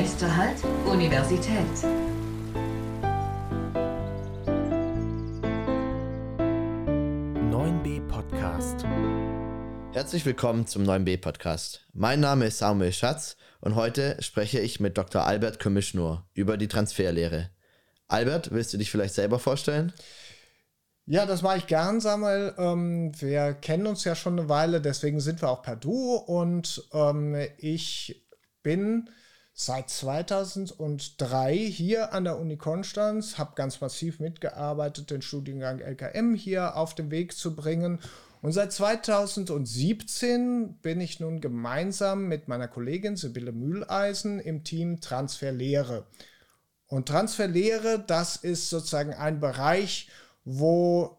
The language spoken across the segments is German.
Nächster Halt, Universität. b Podcast. Herzlich willkommen zum 9b Podcast. Mein Name ist Samuel Schatz und heute spreche ich mit Dr. Albert Komischnur über die Transferlehre. Albert, willst du dich vielleicht selber vorstellen? Ja, das mache ich gern, Samuel. Ähm, wir kennen uns ja schon eine Weile, deswegen sind wir auch per Du und ähm, ich bin seit 2003 hier an der Uni Konstanz, habe ganz massiv mitgearbeitet, den Studiengang LKM hier auf den Weg zu bringen. Und seit 2017 bin ich nun gemeinsam mit meiner Kollegin Sibylle Mühleisen im Team Transferlehre. Und Transferlehre, das ist sozusagen ein Bereich, wo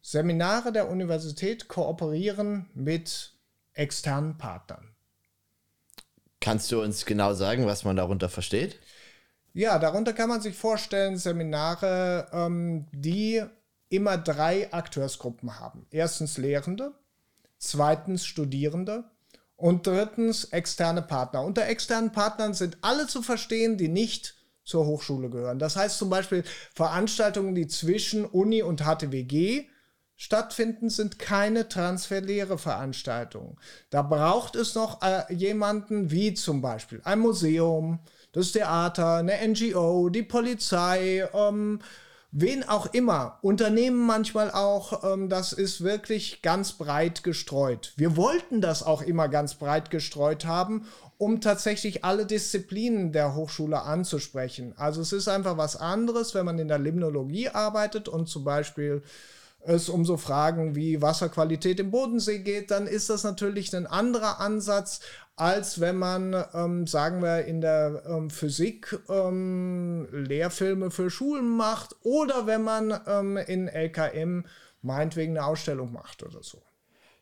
Seminare der Universität kooperieren mit externen Partnern. Kannst du uns genau sagen, was man darunter versteht? Ja, darunter kann man sich vorstellen, Seminare, ähm, die immer drei Akteursgruppen haben. Erstens Lehrende, zweitens Studierende und drittens externe Partner. Unter externen Partnern sind alle zu verstehen, die nicht zur Hochschule gehören. Das heißt zum Beispiel Veranstaltungen, die zwischen Uni und HTWG stattfinden, sind keine Transferlehre-Veranstaltungen. Da braucht es noch äh, jemanden wie zum Beispiel ein Museum, das Theater, eine NGO, die Polizei, ähm, wen auch immer, Unternehmen manchmal auch, ähm, das ist wirklich ganz breit gestreut. Wir wollten das auch immer ganz breit gestreut haben, um tatsächlich alle Disziplinen der Hochschule anzusprechen. Also es ist einfach was anderes, wenn man in der Limnologie arbeitet und zum Beispiel es um so Fragen wie Wasserqualität im Bodensee geht, dann ist das natürlich ein anderer Ansatz, als wenn man, ähm, sagen wir, in der ähm, Physik ähm, Lehrfilme für Schulen macht oder wenn man ähm, in LKM meinetwegen eine Ausstellung macht oder so.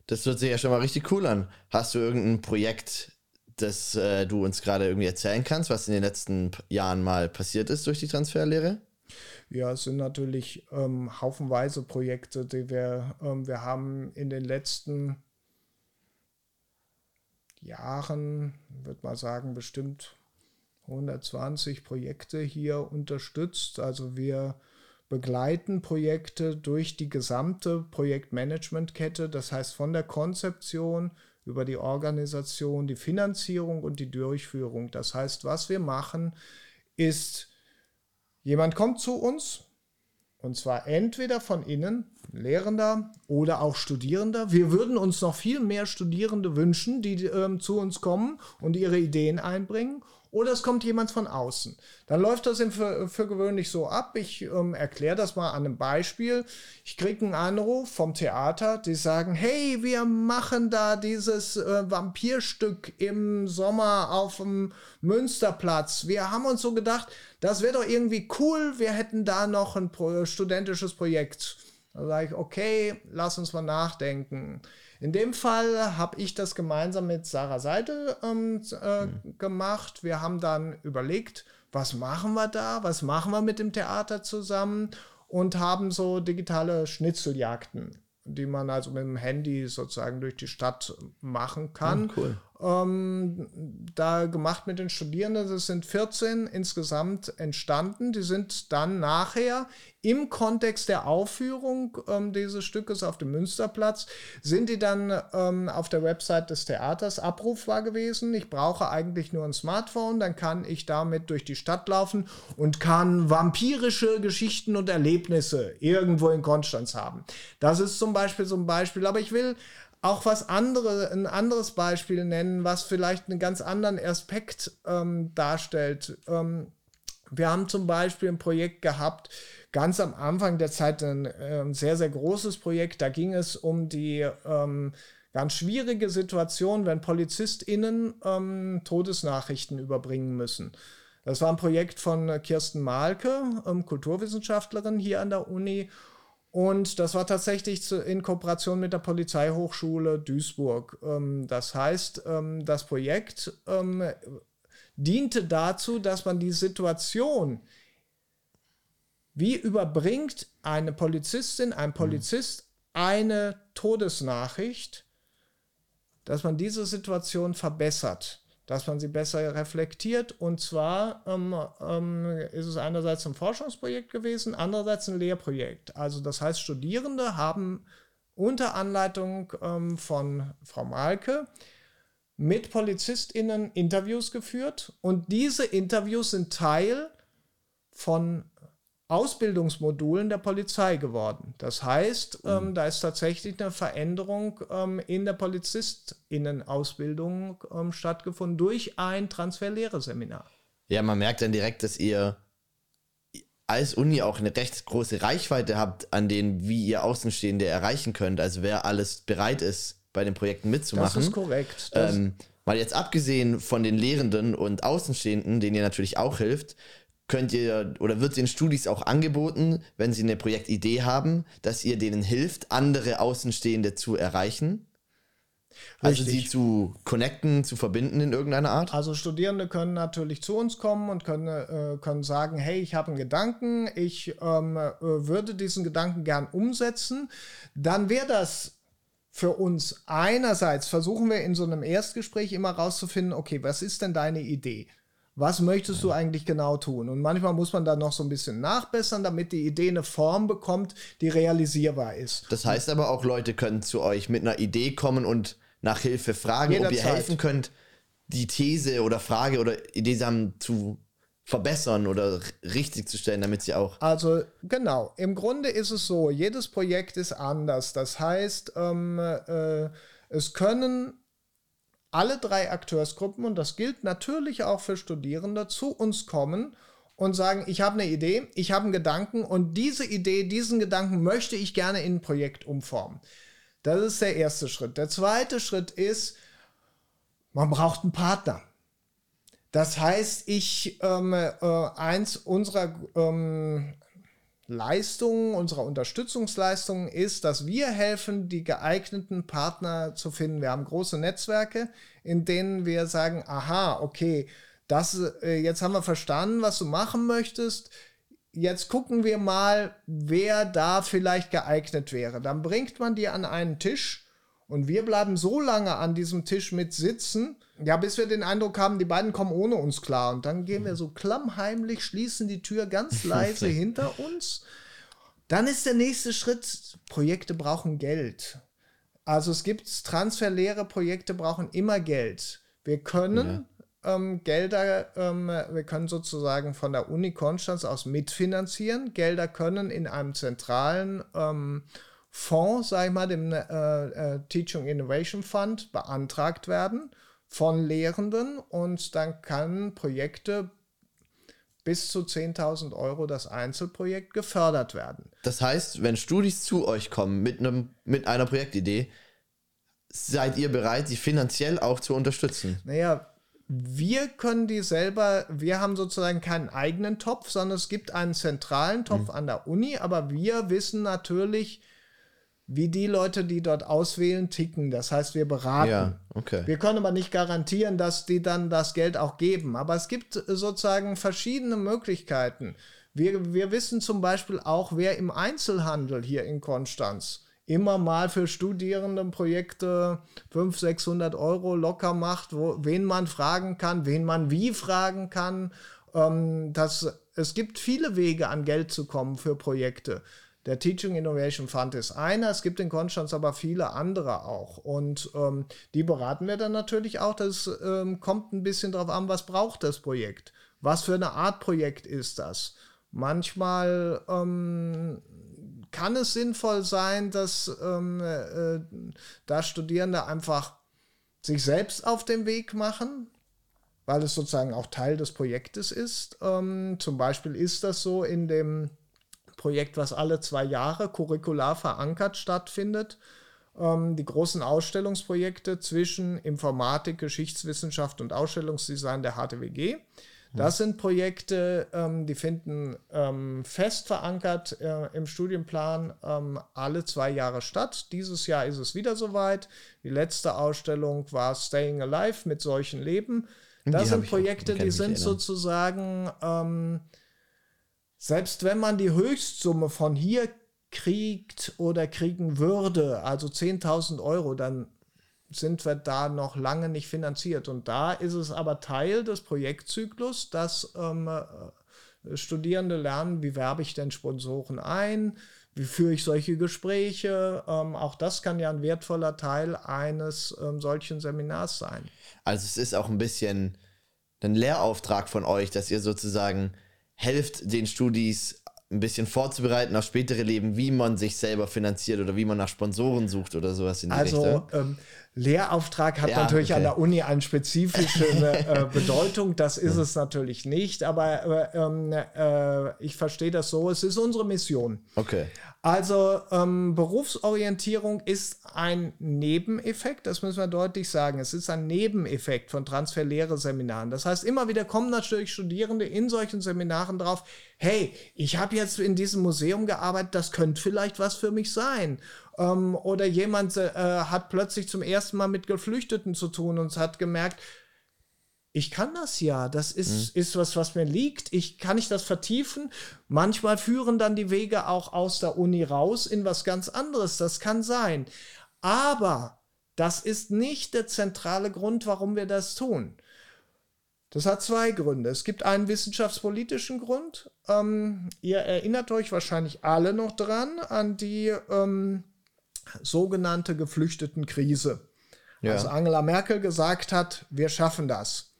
Das hört sich ja schon mal richtig cool an. Hast du irgendein Projekt, das äh, du uns gerade irgendwie erzählen kannst, was in den letzten Jahren mal passiert ist durch die Transferlehre? Ja, es sind natürlich ähm, haufenweise Projekte, die wir, ähm, wir haben in den letzten Jahren, würde man sagen, bestimmt 120 Projekte hier unterstützt. Also wir begleiten Projekte durch die gesamte Projektmanagementkette, das heißt von der Konzeption über die Organisation, die Finanzierung und die Durchführung. Das heißt, was wir machen, ist Jemand kommt zu uns, und zwar entweder von innen, Lehrender oder auch Studierender. Wir würden uns noch viel mehr Studierende wünschen, die ähm, zu uns kommen und ihre Ideen einbringen oder es kommt jemand von außen. Dann läuft das für, für gewöhnlich so ab. Ich ähm, erkläre das mal an einem Beispiel. Ich kriege einen Anruf vom Theater, die sagen, hey, wir machen da dieses äh, Vampirstück im Sommer auf dem Münsterplatz. Wir haben uns so gedacht, das wäre doch irgendwie cool, wir hätten da noch ein pro studentisches Projekt. Da sage ich, okay, lass uns mal nachdenken. In dem Fall habe ich das gemeinsam mit Sarah Seidel ähm, äh, mhm. gemacht. Wir haben dann überlegt, was machen wir da, was machen wir mit dem Theater zusammen und haben so digitale Schnitzeljagden, die man also mit dem Handy sozusagen durch die Stadt machen kann. Oh, cool ähm, da gemacht mit den Studierenden. Es sind 14 insgesamt entstanden. Die sind dann nachher im Kontext der Aufführung ähm, dieses Stückes auf dem Münsterplatz, sind die dann ähm, auf der Website des Theaters abrufbar gewesen. Ich brauche eigentlich nur ein Smartphone, dann kann ich damit durch die Stadt laufen und kann vampirische Geschichten und Erlebnisse irgendwo in Konstanz haben. Das ist zum Beispiel so ein Beispiel, aber ich will auch was andere, ein anderes Beispiel nennen, was vielleicht einen ganz anderen Aspekt ähm, darstellt. Ähm, wir haben zum Beispiel ein Projekt gehabt, ganz am Anfang der Zeit ein äh, sehr, sehr großes Projekt. Da ging es um die ähm, ganz schwierige Situation, wenn PolizistInnen ähm, Todesnachrichten überbringen müssen. Das war ein Projekt von Kirsten Malke, ähm, Kulturwissenschaftlerin hier an der Uni. Und das war tatsächlich in Kooperation mit der Polizeihochschule Duisburg. Ähm, das heißt, ähm, das Projekt ähm, diente dazu, dass man die Situation, wie überbringt eine Polizistin, ein mhm. Polizist eine Todesnachricht, dass man diese Situation verbessert. Dass man sie besser reflektiert. Und zwar ähm, ähm, ist es einerseits ein Forschungsprojekt gewesen, andererseits ein Lehrprojekt. Also das heißt, Studierende haben unter Anleitung ähm, von Frau Malke mit PolizistInnen Interviews geführt und diese Interviews sind Teil von Ausbildungsmodulen der Polizei geworden. Das heißt, mhm. ähm, da ist tatsächlich eine Veränderung ähm, in der PolizistInnen-Ausbildung ähm, stattgefunden durch ein Transferlehre-Seminar. Ja, man merkt dann direkt, dass ihr als Uni auch eine recht große Reichweite habt, an denen wie ihr Außenstehende erreichen könnt. Also wer alles bereit ist, bei den Projekten mitzumachen. Das ist korrekt. Ähm, mal jetzt abgesehen von den Lehrenden und Außenstehenden, denen ihr natürlich auch hilft, könnt ihr oder wird den Studis auch angeboten, wenn sie eine Projektidee haben, dass ihr denen hilft, andere Außenstehende zu erreichen? Also Richtig. sie zu connecten, zu verbinden in irgendeiner Art? Also Studierende können natürlich zu uns kommen und können, äh, können sagen, hey, ich habe einen Gedanken, ich ähm, äh, würde diesen Gedanken gern umsetzen. Dann wäre das für uns einerseits, versuchen wir in so einem Erstgespräch immer rauszufinden, okay, was ist denn deine Idee? Was möchtest du eigentlich genau tun? Und manchmal muss man da noch so ein bisschen nachbessern, damit die Idee eine Form bekommt, die realisierbar ist. Das heißt aber auch, Leute können zu euch mit einer Idee kommen und nach Hilfe fragen, Jederzeit. ob ihr helfen könnt, die These oder Frage oder Idee haben zu verbessern oder richtig zu stellen, damit sie auch. Also genau, im Grunde ist es so, jedes Projekt ist anders. Das heißt, ähm, äh, es können alle drei Akteursgruppen, und das gilt natürlich auch für Studierende, zu uns kommen und sagen, ich habe eine Idee, ich habe einen Gedanken und diese Idee, diesen Gedanken möchte ich gerne in ein Projekt umformen. Das ist der erste Schritt. Der zweite Schritt ist, man braucht einen Partner. Das heißt, ich ähm, äh, eins unserer ähm, Leistungen, unserer Unterstützungsleistungen ist, dass wir helfen, die geeigneten Partner zu finden. Wir haben große Netzwerke, in denen wir sagen, aha, okay, das, äh, jetzt haben wir verstanden, was du machen möchtest. Jetzt gucken wir mal, wer da vielleicht geeignet wäre. Dann bringt man die an einen Tisch und wir bleiben so lange an diesem Tisch mit sitzen, ja, bis wir den Eindruck haben, die beiden kommen ohne uns klar. Und dann gehen wir so klammheimlich, schließen die Tür ganz leise hinter uns. Dann ist der nächste Schritt, Projekte brauchen Geld. Also es gibt transferleere Projekte brauchen immer Geld. Wir können ja. ähm, Gelder, ähm, wir können sozusagen von der Uni Konstanz aus mitfinanzieren. Gelder können in einem zentralen ähm, Fonds, sag ich mal, dem äh, äh, Teaching Innovation Fund beantragt werden von Lehrenden und dann kann Projekte bis zu 10.000 Euro das Einzelprojekt gefördert werden. Das heißt, wenn Studis zu euch kommen mit, einem, mit einer Projektidee, seid ihr bereit, sie finanziell auch zu unterstützen? Naja, wir können die selber, wir haben sozusagen keinen eigenen Topf, sondern es gibt einen zentralen Topf mhm. an der Uni, aber wir wissen natürlich, wie die Leute, die dort auswählen, ticken. Das heißt, wir beraten. Ja, okay. Wir können aber nicht garantieren, dass die dann das Geld auch geben. Aber es gibt sozusagen verschiedene Möglichkeiten. Wir, wir wissen zum Beispiel auch, wer im Einzelhandel hier in Konstanz immer mal für Studierendenprojekte 500, 600 Euro locker macht, wo, wen man fragen kann, wen man wie fragen kann. Ähm, das, es gibt viele Wege, an Geld zu kommen für Projekte. Der Teaching Innovation Fund ist einer, es gibt in Konstanz aber viele andere auch. Und ähm, die beraten wir dann natürlich auch. Das ähm, kommt ein bisschen darauf an, was braucht das Projekt? Was für eine Art Projekt ist das? Manchmal ähm, kann es sinnvoll sein, dass ähm, äh, da Studierende einfach sich selbst auf den Weg machen, weil es sozusagen auch Teil des Projektes ist. Ähm, zum Beispiel ist das so in dem Projekt, was alle zwei Jahre curricular verankert stattfindet. Ähm, die großen Ausstellungsprojekte zwischen Informatik, Geschichtswissenschaft und Ausstellungsdesign der HTWG. Das sind Projekte, ähm, die finden ähm, fest verankert äh, im Studienplan ähm, alle zwei Jahre statt. Dieses Jahr ist es wieder soweit. Die letzte Ausstellung war Staying Alive mit solchen Leben. Das die sind Projekte, die sind sozusagen selbst wenn man die Höchstsumme von hier kriegt oder kriegen würde, also 10.000 Euro, dann sind wir da noch lange nicht finanziert. Und da ist es aber Teil des Projektzyklus, dass ähm, äh, Studierende lernen, wie werbe ich denn Sponsoren ein, wie führe ich solche Gespräche. Ähm, auch das kann ja ein wertvoller Teil eines ähm, solchen Seminars sein. Also es ist auch ein bisschen ein Lehrauftrag von euch, dass ihr sozusagen helft den Studis ein bisschen vorzubereiten auf spätere Leben, wie man sich selber finanziert oder wie man nach Sponsoren sucht oder sowas in die also, Richtung. Ähm, Lehrauftrag hat Ja, natürlich okay. an der Uni eine spezifische äh, Bedeutung. Das ist es natürlich nicht, aber äh, ähm, äh, ich verstehe das so. Es ist unsere Mission. Okay. Also ähm, Berufsorientierung ist ein Nebeneffekt, das müssen wir deutlich sagen. Es ist ein Nebeneffekt von Transferlehre-Seminaren. Das heißt, immer wieder kommen natürlich Studierende in solchen Seminaren drauf, hey, ich habe jetzt in diesem Museum gearbeitet, das könnte vielleicht was für mich sein. Ähm, oder jemand äh, hat plötzlich zum ersten Mal mit Geflüchteten zu tun und hat gemerkt, ich kann das ja. Das ist, ist was, was mir liegt. Ich kann ich das vertiefen. Manchmal führen dann die Wege auch aus der Uni raus in was ganz anderes. Das kann sein. Aber das ist nicht der zentrale Grund, warum wir das tun. Das hat zwei Gründe. Es gibt einen wissenschaftspolitischen Grund. Ähm, ihr erinnert euch wahrscheinlich alle noch dran an die ähm, sogenannte Geflüchtetenkrise. Ja. Als Angela Merkel gesagt hat, wir schaffen das.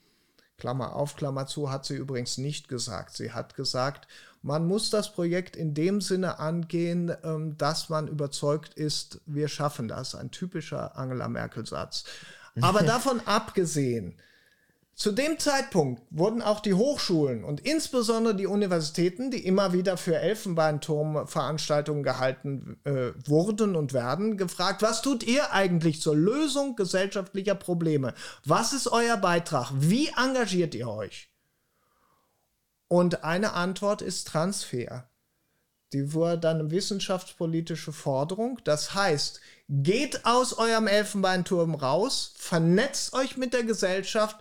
Klammer auf, Klammer zu, hat sie übrigens nicht gesagt. Sie hat gesagt, man muss das Projekt in dem Sinne angehen, ähm, dass man überzeugt ist, wir schaffen das. Ein typischer Angela Merkel-Satz. Aber davon abgesehen, zu dem Zeitpunkt wurden auch die Hochschulen und insbesondere die Universitäten, die immer wieder für Elfenbeinturm-Veranstaltungen gehalten äh, wurden und werden, gefragt, was tut ihr eigentlich zur Lösung gesellschaftlicher Probleme? Was ist euer Beitrag? Wie engagiert ihr euch? Und eine Antwort ist Transfer. Die wurde dann eine wissenschaftspolitische Forderung. Das heißt, geht aus eurem Elfenbeinturm raus, vernetzt euch mit der Gesellschaft,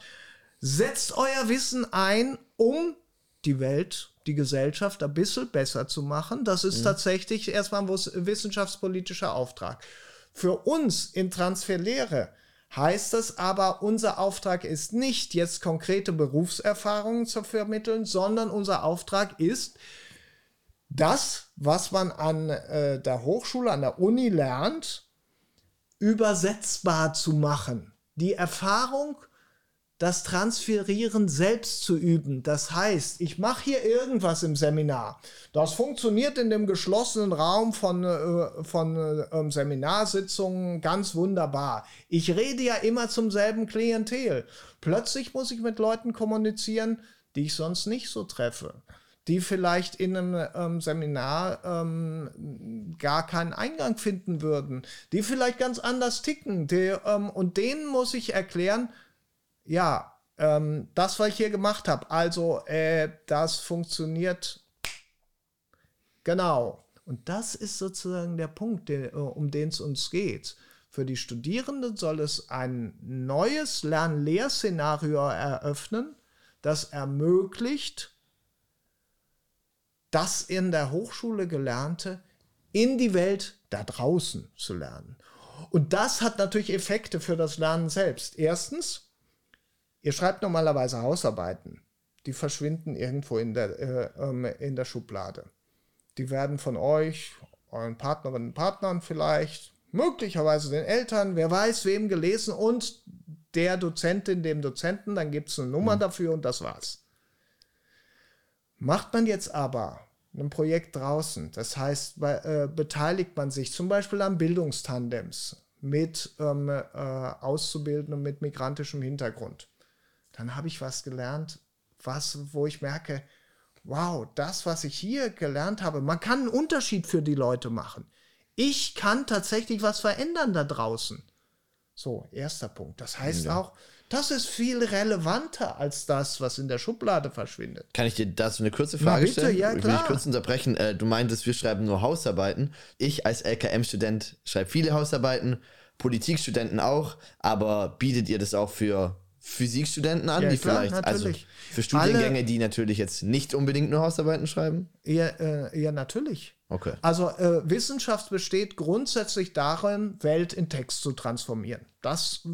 setzt euer Wissen ein, um die Welt, die Gesellschaft ein bisschen besser zu machen. Das ist tatsächlich erstmal ein wissenschaftspolitischer Auftrag. Für uns in Transferlehre heißt es aber, unser Auftrag ist nicht jetzt konkrete Berufserfahrungen zu vermitteln, sondern unser Auftrag ist, das, was man an äh, der Hochschule, an der Uni lernt, übersetzbar zu machen. Die Erfahrung, das Transferieren selbst zu üben. Das heißt, ich mache hier irgendwas im Seminar. Das funktioniert in dem geschlossenen Raum von, äh, von äh, ähm, Seminarsitzungen ganz wunderbar. Ich rede ja immer zum selben Klientel. Plötzlich muss ich mit Leuten kommunizieren, die ich sonst nicht so treffe die vielleicht in einem ähm, Seminar ähm, gar keinen Eingang finden würden, die vielleicht ganz anders ticken. Die, ähm, und denen muss ich erklären, ja, ähm, das, was ich hier gemacht habe, also äh, das funktioniert genau. Und das ist sozusagen der Punkt, der, äh, um den es uns geht. Für die Studierenden soll es ein neues Lern-Lehr-Szenario eröffnen, das ermöglicht, das in der Hochschule Gelernte in die Welt da draußen zu lernen. Und das hat natürlich Effekte für das Lernen selbst. Erstens, ihr schreibt normalerweise Hausarbeiten. Die verschwinden irgendwo in der, äh, ähm, in der Schublade. Die werden von euch, euren Partnerinnen und Partnern vielleicht, möglicherweise den Eltern, wer weiß wem gelesen und der Dozentin, dem Dozenten, dann gibt es eine Nummer dafür und das war's. Macht man jetzt aber ein Projekt draußen, das heißt, bei, äh, beteiligt man sich zum Beispiel an Bildungstandems mit ähm, äh, Auszubildenden mit migrantischem Hintergrund, dann habe ich was gelernt, was, wo ich merke, wow, das, was ich hier gelernt habe, man kann einen Unterschied für die Leute machen. Ich kann tatsächlich was verändern da draußen. So, erster Punkt. Das heißt auch, das ist viel relevanter als das, was in der Schublade verschwindet. Kann ich dir dazu eine kurze Frage bitte, stellen? ja, Will klar. ich kurz unterbrechen? Äh, du meintest, wir schreiben nur Hausarbeiten. Ich als LKM-Student schreibe viele Hausarbeiten, Politikstudenten auch, aber bietet ihr das auch für Physikstudenten an, Ja, die klar, vielleicht, also natürlich. für Studiengänge, Alle- die natürlich jetzt nicht unbedingt nur Hausarbeiten schreiben? Ja, äh, ja natürlich. Okay. Also äh, Wissenschaft besteht grundsätzlich darin, Welt in Text zu transformieren. Das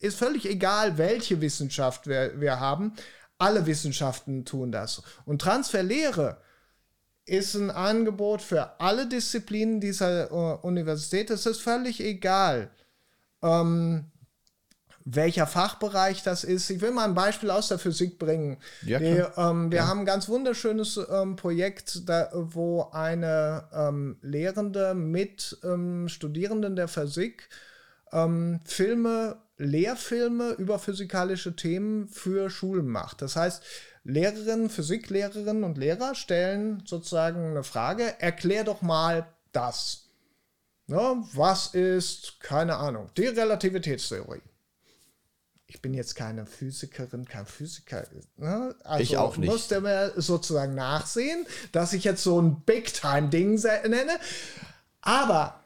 ist völlig egal, welche Wissenschaft wir, wir haben. Alle Wissenschaften tun das. Und Transferlehre ist ein Angebot für alle Disziplinen dieser äh, Universität. Es ist völlig egal, ähm, welcher Fachbereich das ist. Ich will mal ein Beispiel aus der Physik bringen. Ja, klar. ähm, wir haben ein ganz wunderschönes ähm, Projekt, da, wo eine ähm, Lehrende mit ähm, Studierenden der Physik ähm, Filme, Lehrfilme über physikalische Themen für Schulen macht. Das heißt, Lehrerinnen, Physiklehrerinnen und Lehrer stellen sozusagen eine Frage, erklär doch mal das. Ne, was ist, keine Ahnung, die Relativitätstheorie? Ich bin jetzt keine Physikerin, kein Physiker. Ne? Also Ich auch nicht. Musste mir sozusagen nachsehen, dass ich jetzt so ein Big-Time-Ding nenne. Aber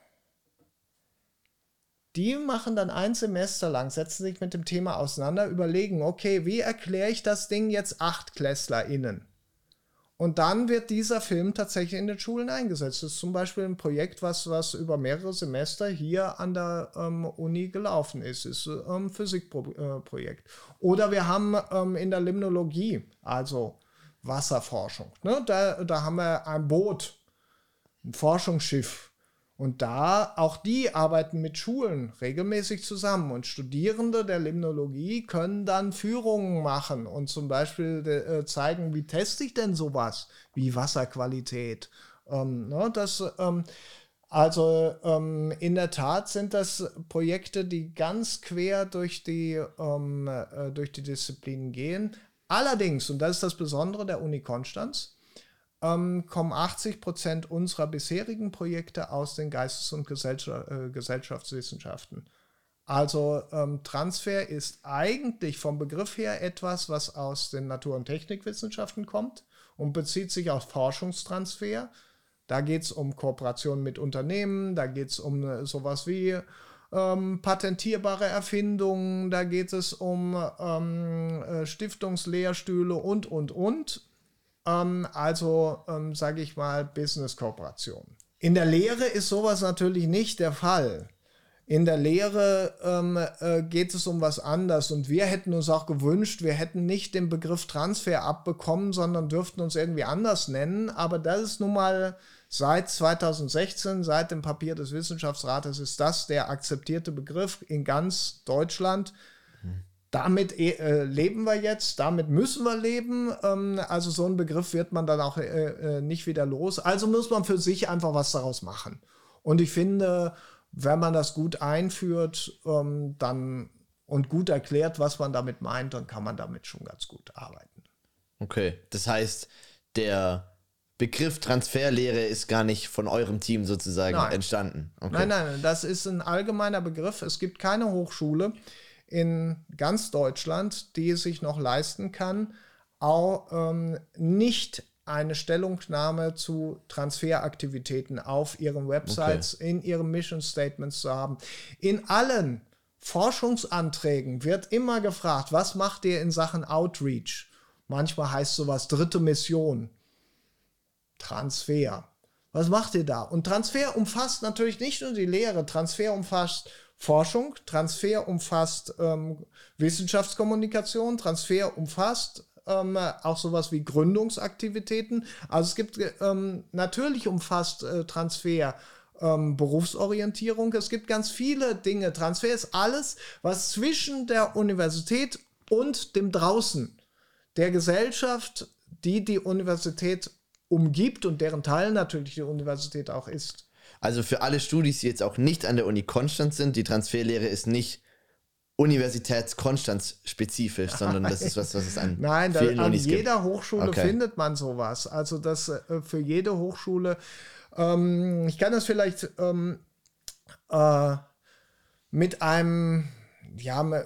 die machen dann ein Semester lang, setzen sich mit dem Thema auseinander, überlegen, okay, wie erkläre ich das Ding jetzt AchtklässlerInnen? Und dann wird dieser Film tatsächlich in den Schulen eingesetzt. Das ist zum Beispiel ein Projekt, was, was über mehrere Semester hier an der ähm, Uni gelaufen ist. Ist ein ähm, Physikprojekt. Oder wir haben ähm, in der Limnologie, also Wasserforschung, ne? da, da haben wir ein Boot, ein Forschungsschiff. Und da, auch die arbeiten mit Schulen regelmäßig zusammen. Und Studierende der Limnologie können dann Führungen machen und zum Beispiel äh, zeigen, wie teste ich denn sowas wie Wasserqualität. Ähm, ne, das, ähm, also ähm, in der Tat sind das Projekte, die ganz quer durch die, ähm, äh, durch die Disziplinen gehen. Allerdings, und das ist das Besondere der Uni Konstanz, ähm, kommen 80 Prozent unserer bisherigen Projekte aus den Geistes- und Gesellschaft, äh, Gesellschaftswissenschaften. Also ähm, Transfer ist eigentlich vom Begriff her etwas, was aus den Natur- und Technikwissenschaften kommt und bezieht sich auf Forschungstransfer. Da geht es um Kooperation mit Unternehmen, da geht es um äh, sowas wie ähm, patentierbare Erfindungen, da geht es um ähm, äh, Stiftungslehrstühle und, und, und. Ähm, also, ähm, sage ich mal, Business-Kooperation. In der Lehre ist sowas natürlich nicht der Fall. In der Lehre ähm, äh, geht es um was anderes und wir hätten uns auch gewünscht, wir hätten nicht den Begriff Transfer abbekommen, sondern dürften uns irgendwie anders nennen. Aber das ist nun mal seit 2016, seit dem Papier des Wissenschaftsrates, ist das der akzeptierte Begriff in ganz Deutschland damit äh, leben wir jetzt, damit müssen wir leben. Ähm, also so einen Begriff wird man dann auch äh, äh, nicht wieder los. Also muss man für sich einfach was daraus machen. Und ich finde, wenn man das gut einführt, ähm, dann und gut erklärt, was man damit meint, dann kann man damit schon ganz gut arbeiten. Okay, das heißt, der Begriff Transferlehre ist gar nicht von eurem Team sozusagen Nein. entstanden. Okay. Nein, nein, das ist ein allgemeiner Begriff. Es gibt keine Hochschule in ganz Deutschland, die es sich noch leisten kann, auch ähm, nicht eine Stellungnahme zu Transferaktivitäten auf ihren Websites, in ihren Mission Statements zu haben. In allen Forschungsanträgen wird immer gefragt, was macht ihr in Sachen Outreach? Manchmal heißt sowas dritte Mission. Transfer. Was macht ihr da? Und Transfer umfasst natürlich nicht nur die Lehre, Transfer umfasst Forschung, Transfer umfasst ähm, Wissenschaftskommunikation, Transfer umfasst ähm, auch sowas wie Gründungsaktivitäten. Also es gibt ähm, natürlich umfasst äh, Transfer ähm, Berufsorientierung. Es gibt ganz viele Dinge. Transfer ist alles, was zwischen der Universität und dem draußen der Gesellschaft, die die Universität umgibt und deren Teil natürlich die Universität auch ist. Also für alle Studis, die jetzt auch nicht an der Uni Konstanz sind, die Transferlehre ist nicht Universitäts-Konstanz spezifisch, sondern das ist was, was es an Nein, da, vielen an Unis jeder gibt. Hochschule Okay. findet man sowas. Also das äh, für jede Hochschule. Ähm, ich kann das vielleicht ähm, äh, mit einem, ja, äh,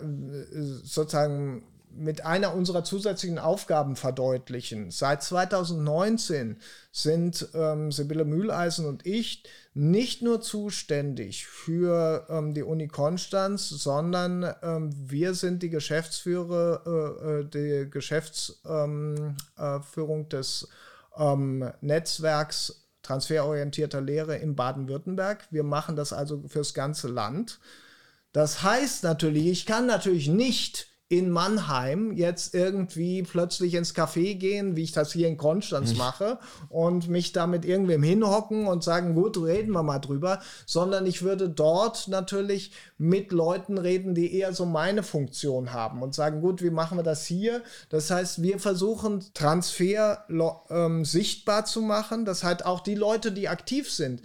sozusagen mit einer unserer zusätzlichen Aufgaben verdeutlichen. Seit 2019 sind ähm, Sibylle Mühleisen und ich nicht nur zuständig für ähm, die Uni Konstanz, sondern ähm, wir sind die Geschäftsführer, äh, äh die Geschäftsführung ähm, äh, des ähm, Netzwerks transferorientierter Lehre in Baden-Württemberg. Wir machen das also fürs ganze Land. Das heißt natürlich, ich kann natürlich nicht in Mannheim jetzt irgendwie plötzlich ins Café gehen, wie ich das hier in Konstanz hm. mache, und mich da mit irgendwem hinhocken und sagen, gut, reden wir mal drüber, sondern ich würde dort natürlich mit Leuten reden, die eher so meine Funktion haben und sagen, gut, wie machen wir das hier? Das heißt, wir versuchen Transfer ähm, sichtbar zu machen, das heißt auch die Leute, die aktiv sind.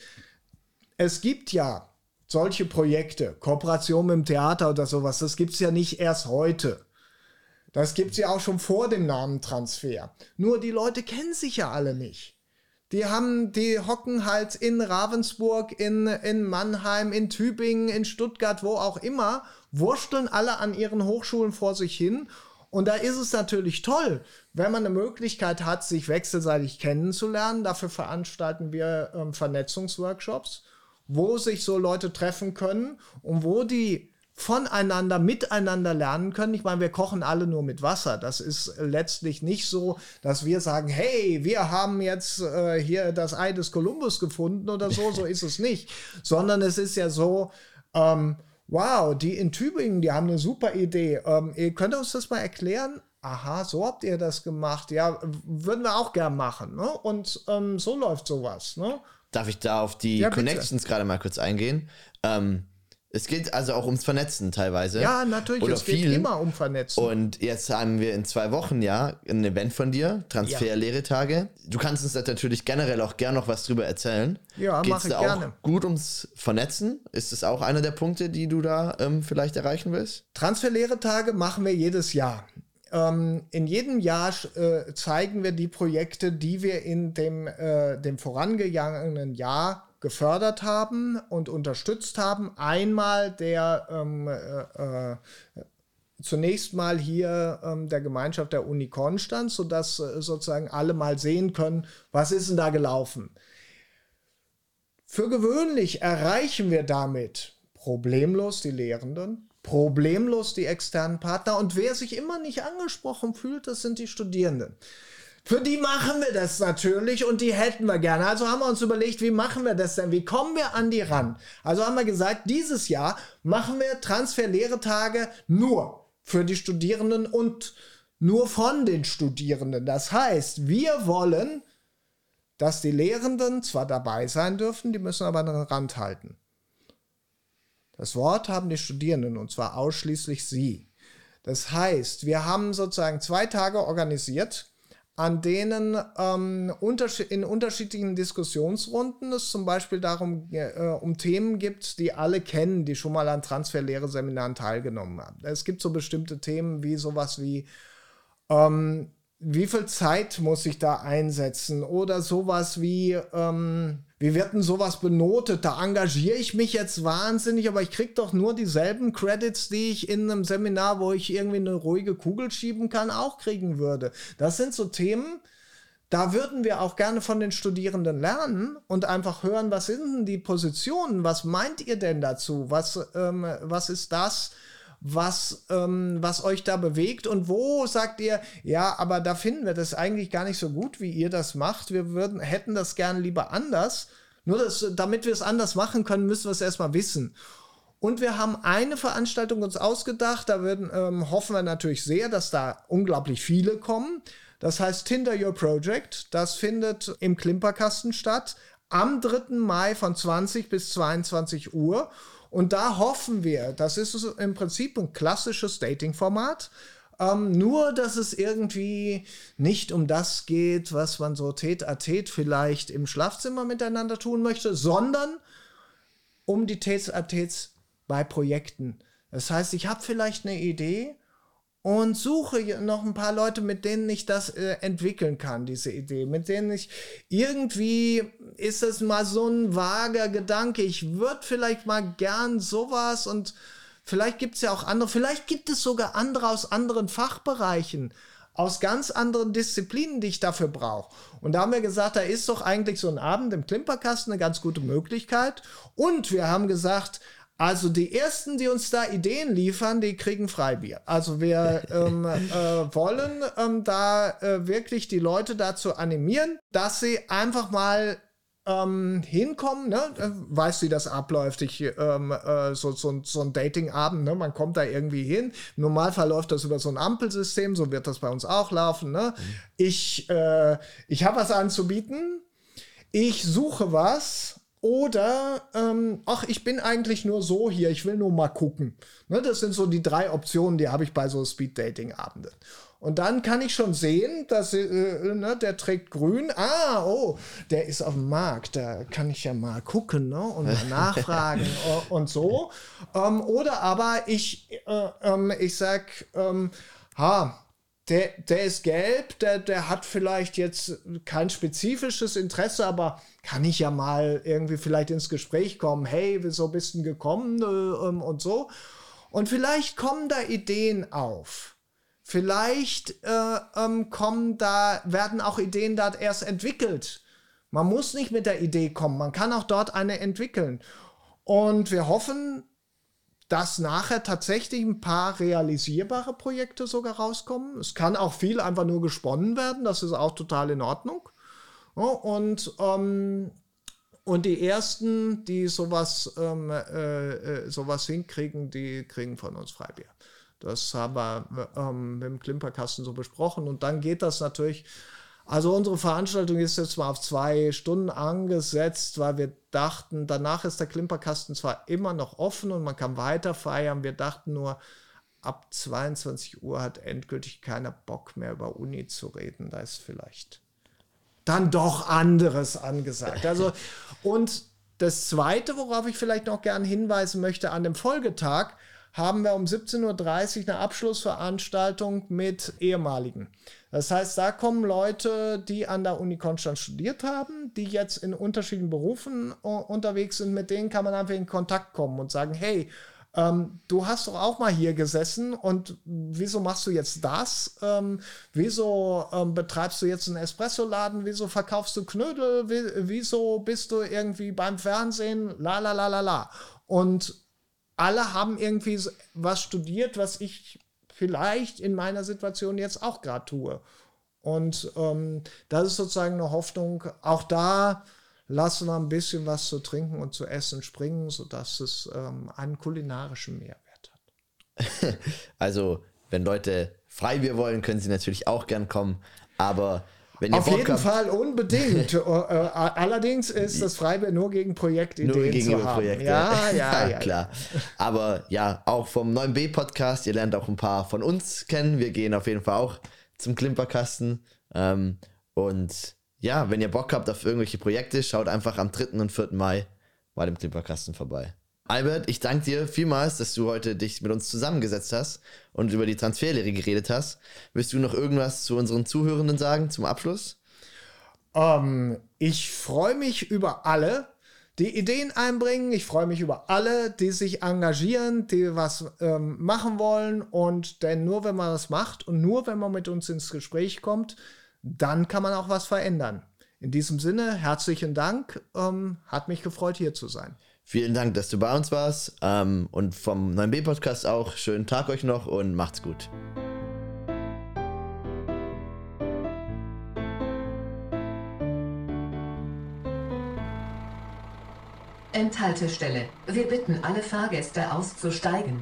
Es gibt ja solche Projekte, Kooperation mit dem Theater oder sowas, das gibt es ja nicht erst heute. Das gibt es ja auch schon vor dem Namentransfer. Nur die Leute kennen sich ja alle nicht. Die haben, die hocken halt in Ravensburg, in, in Mannheim, in Tübingen, in Stuttgart, wo auch immer, wursteln alle an ihren Hochschulen vor sich hin. Und da ist es natürlich toll, wenn man eine Möglichkeit hat, sich wechselseitig kennenzulernen. Dafür veranstalten wir ähm, Vernetzungsworkshops wo sich so Leute treffen können und wo die voneinander, miteinander lernen können. Ich meine, wir kochen alle nur mit Wasser. Das ist letztlich nicht so, dass wir sagen, hey, wir haben jetzt äh, hier das Ei des Kolumbus gefunden oder so. So ist es nicht. Sondern es ist ja so, ähm, wow, die in Tübingen, die haben eine super Idee. Ähm, ihr könnt uns das mal erklären? Aha, so habt ihr das gemacht. Ja, würden wir auch gern machen. Ne? Und ähm, so läuft sowas. Ne? Darf ich da auf die ja, Connections gerade mal kurz eingehen? Ähm, es geht also auch ums Vernetzen teilweise. Ja, natürlich, Oder es viel. geht immer um Vernetzen. Und jetzt haben wir in zwei Wochen ja ein Event von dir, Transfer-Lehretage. Du kannst uns natürlich generell auch gerne noch was drüber erzählen. Ja, mache ich da gerne. Auch gut ums Vernetzen? Ist das auch einer der Punkte, die du da ähm, vielleicht erreichen willst? Transfer-Lehretage machen wir jedes Jahr. Ähm, in jedem Jahr äh, zeigen wir die Projekte, die wir in dem, äh, dem vorangegangenen Jahr gefördert haben und unterstützt haben. Einmal der ähm, äh, äh zunächst mal hier ähm, der Gemeinschaft der Uni Konstanz, sodass äh, sozusagen alle mal sehen können, was ist denn da gelaufen. Für gewöhnlich erreichen wir damit problemlos die Lehrenden, problemlos die externen Partner. Und wer sich immer nicht angesprochen fühlt, das sind die Studierenden. Für die machen wir das natürlich und die hätten wir gerne. Also haben wir uns überlegt, wie machen wir das denn? Wie kommen wir an die ran? Also haben wir gesagt, dieses Jahr machen wir Transfer-Lehretage nur für die Studierenden und nur von den Studierenden. Das heißt, wir wollen, dass die Lehrenden zwar dabei sein dürfen, die müssen aber an den Rand halten. Das Wort haben die Studierenden und zwar ausschließlich sie. Das heißt, wir haben sozusagen zwei Tage organisiert, an denen ähm, in unterschiedlichen Diskussionsrunden es zum Beispiel darum äh, um Themen gibt, die alle kennen, die schon mal an Transferlehre-Seminaren teilgenommen haben. Es gibt so bestimmte Themen wie sowas wie ähm, wie viel Zeit muss ich da einsetzen oder sowas wie, ähm, wie wird denn sowas benotet? Da engagiere ich mich jetzt wahnsinnig, aber ich kriege doch nur dieselben Credits, die ich in einem Seminar, wo ich irgendwie eine ruhige Kugel schieben kann, auch kriegen würde. Das sind so Themen, da würden wir auch gerne von den Studierenden lernen und einfach hören, was sind denn die Positionen? Was meint ihr denn dazu? Was, ähm, was ist das? Was, ähm, was euch da bewegt und wo sagt ihr, ja, aber da finden wir das eigentlich gar nicht so gut, wie ihr das macht. Wir würden, hätten das gern lieber anders. Nur das, damit wir es anders machen können, müssen wir es erstmal wissen. Und wir haben eine Veranstaltung uns ausgedacht. Da würden, ähm, hoffen wir natürlich sehr, dass da unglaublich viele kommen. Das heißt Tinder Your Project. Das findet im Klimperkasten statt. Am 3. Mai von 20 bis 22 Uhr. Und da hoffen wir, das ist im Prinzip ein klassisches Dating-Format. Ähm, nur, dass es irgendwie nicht um das geht, was man so tät a tät vielleicht im Schlafzimmer miteinander tun möchte, sondern um die Täts a Täts bei Projekten. Das heißt, ich habe vielleicht eine Idee und suche noch ein paar Leute, mit denen ich das äh, entwickeln kann, diese Idee, mit denen ich irgendwie ist es mal so ein vager Gedanke, ich würde vielleicht mal gern sowas und Vielleicht gibt es ja auch andere, vielleicht gibt es sogar andere aus anderen Fachbereichen, aus ganz anderen Disziplinen, die ich dafür brauche. Und da haben wir gesagt, da ist doch eigentlich so ein Abend im Klimperkasten eine ganz gute Möglichkeit. Und wir haben gesagt, also die ersten, die uns da Ideen liefern, die kriegen Freibier. Also wir ähm, äh, wollen ähm, da äh, wirklich die Leute dazu animieren, dass sie einfach mal ähm, hinkommen, ne? Äh, weißt du, wie das abläuft? Ich, ähm, äh, so, so, so ein Datingabend, ne? Man kommt da irgendwie hin. Im Normalfall läuft das über so ein Ampelsystem, so wird das bei uns auch laufen, ne? Mhm. Ich, äh, ich habe was anzubieten. Ich suche was oder, ähm, ach, ich bin eigentlich nur so hier, ich will nur mal gucken. Ne, das sind so die drei Optionen, die habe ich bei so Speed-Dating-Abenden. Und dann kann ich schon sehen, dass äh, ne, der trägt grün. Ah, oh, der ist auf dem Markt. Da kann ich ja mal gucken ne, und mal nachfragen und so. Ähm, oder aber ich, äh, ähm, ich sag, ähm, ha, der, der ist gelb, der, der hat vielleicht jetzt kein spezifisches Interesse, aber kann ich ja mal irgendwie vielleicht ins Gespräch kommen. Hey, wieso bist du gekommen äh, ähm, und so. Und vielleicht kommen da Ideen auf. Vielleicht äh, ähm, kommen da, werden auch Ideen dort erst entwickelt. Man muss nicht mit der Idee kommen, man kann auch dort eine entwickeln. Und wir hoffen, dass nachher tatsächlich ein paar realisierbare Projekte sogar rauskommen. Es kann auch viel einfach nur gesponnen werden, das ist auch total in Ordnung. und, ähm, und die ersten, die sowas, ähm, äh, äh, sowas hinkriegen, die kriegen von uns Freibier. Das haben wir ähm, mit dem Klimperkasten so besprochen. Und dann geht das natürlich. Also unsere Veranstaltung ist jetzt mal auf zwei Stunden angesetzt, weil wir dachten, danach ist der Klimperkasten zwar immer noch offen und man kann weiter feiern. Wir dachten nur, ab 22 Uhr hat endgültig keiner Bock mehr über Uni zu reden. Da ist vielleicht dann doch anderes angesagt. Also und das Zweite, worauf ich vielleicht noch gern hinweisen möchte, an dem Folgetag haben wir um 17.30 Uhr eine Abschlussveranstaltung mit ehemaligen. Das heißt, da kommen Leute, die an der Uni Konstanz studiert haben, die jetzt in unterschiedlichen Berufen uh, unterwegs sind, mit denen kann man einfach in Kontakt kommen und sagen, hey, ähm, du hast doch auch mal hier gesessen und wieso machst du jetzt das? Ähm, wieso ähm, betreibst du jetzt einen Espresso-Laden? Wieso verkaufst du Knödel? Wieso bist du irgendwie beim Fernsehen? La la la la la. Und alle haben irgendwie was studiert, was ich vielleicht in meiner Situation jetzt auch gerade tue. Und ähm, das ist sozusagen eine Hoffnung. Auch da lassen wir ein bisschen was zu trinken und zu essen springen, sodass es ähm, einen kulinarischen Mehrwert hat. Also, wenn Leute Freibier wollen, können sie natürlich auch gern kommen. Aber wenn Auf jeden habt, Fall unbedingt. Äh, äh, allerdings ist das Freibier nur gegen Projektideen nur gegenüber zu haben. Projekte. Ja, ja, ja. klar. Aber ja, auch vom 9b-Podcast, ihr lernt auch ein paar von uns kennen. Wir gehen auf jeden Fall auch zum Klimperkasten. Ähm, und ja, wenn ihr Bock habt auf irgendwelche Projekte, schaut einfach am 3. und 4. Mai bei dem Klimperkasten vorbei. Albert, ich danke dir vielmals, dass du heute dich mit uns zusammengesetzt hast und über die Transferlehre geredet hast. Willst du noch irgendwas zu unseren Zuhörenden sagen zum Abschluss? Ähm, ich freue mich über alle, die Ideen einbringen. Ich freue mich über alle, die sich engagieren, die was ähm, machen wollen. Und denn nur wenn man das macht und nur wenn man mit uns ins Gespräch kommt, dann kann man auch was verändern. In diesem Sinne, herzlichen Dank. Ähm, hat mich gefreut, hier zu sein. Vielen Dank, dass du bei uns warst. Ähm, und vom 9b-Podcast auch. Schönen Tag euch noch und macht's gut. Enthaltestelle. Wir bitten alle Fahrgäste auszusteigen.